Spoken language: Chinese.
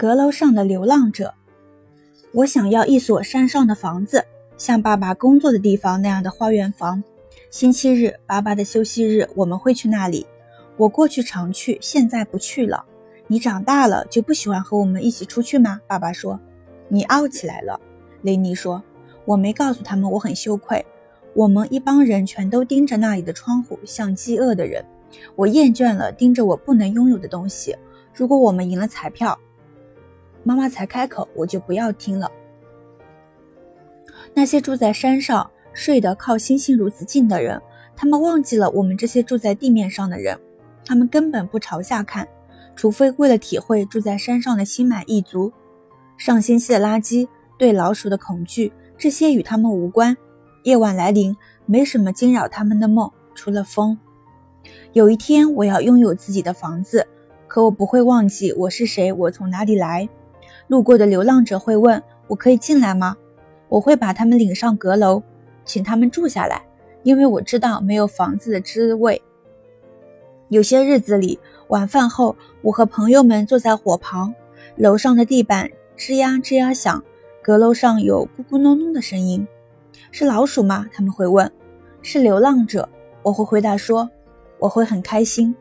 阁楼上的流浪者。我想要一所山上的房子，像爸爸工作的地方那样的花园房。星期日，爸爸的休息日，我们会去那里。我过去常去，现在不去了。你长大了就不喜欢和我们一起出去吗？爸爸说。你傲起来了，雷尼说。我没告诉他们，我很羞愧。我们一帮人全都盯着那里的窗户，像饥饿的人。我厌倦了盯着我不能拥有的东西。如果我们赢了彩票，妈妈才开口，我就不要听了。那些住在山上、睡得靠星星如此近的人，他们忘记了我们这些住在地面上的人。他们根本不朝下看，除非为了体会住在山上的心满意足。上星期的垃圾，对老鼠的恐惧，这些与他们无关。夜晚来临，没什么惊扰他们的梦，除了风。有一天，我要拥有自己的房子，可我不会忘记我是谁，我从哪里来。路过的流浪者会问：“我可以进来吗？”我会把他们领上阁楼，请他们住下来，因为我知道没有房子的滋味。有些日子里，晚饭后，我和朋友们坐在火旁，楼上的地板吱呀吱呀响，阁楼上有咕咕哝哝的声音。是老鼠吗？他们会问。是流浪者，我会回答说，我会很开心。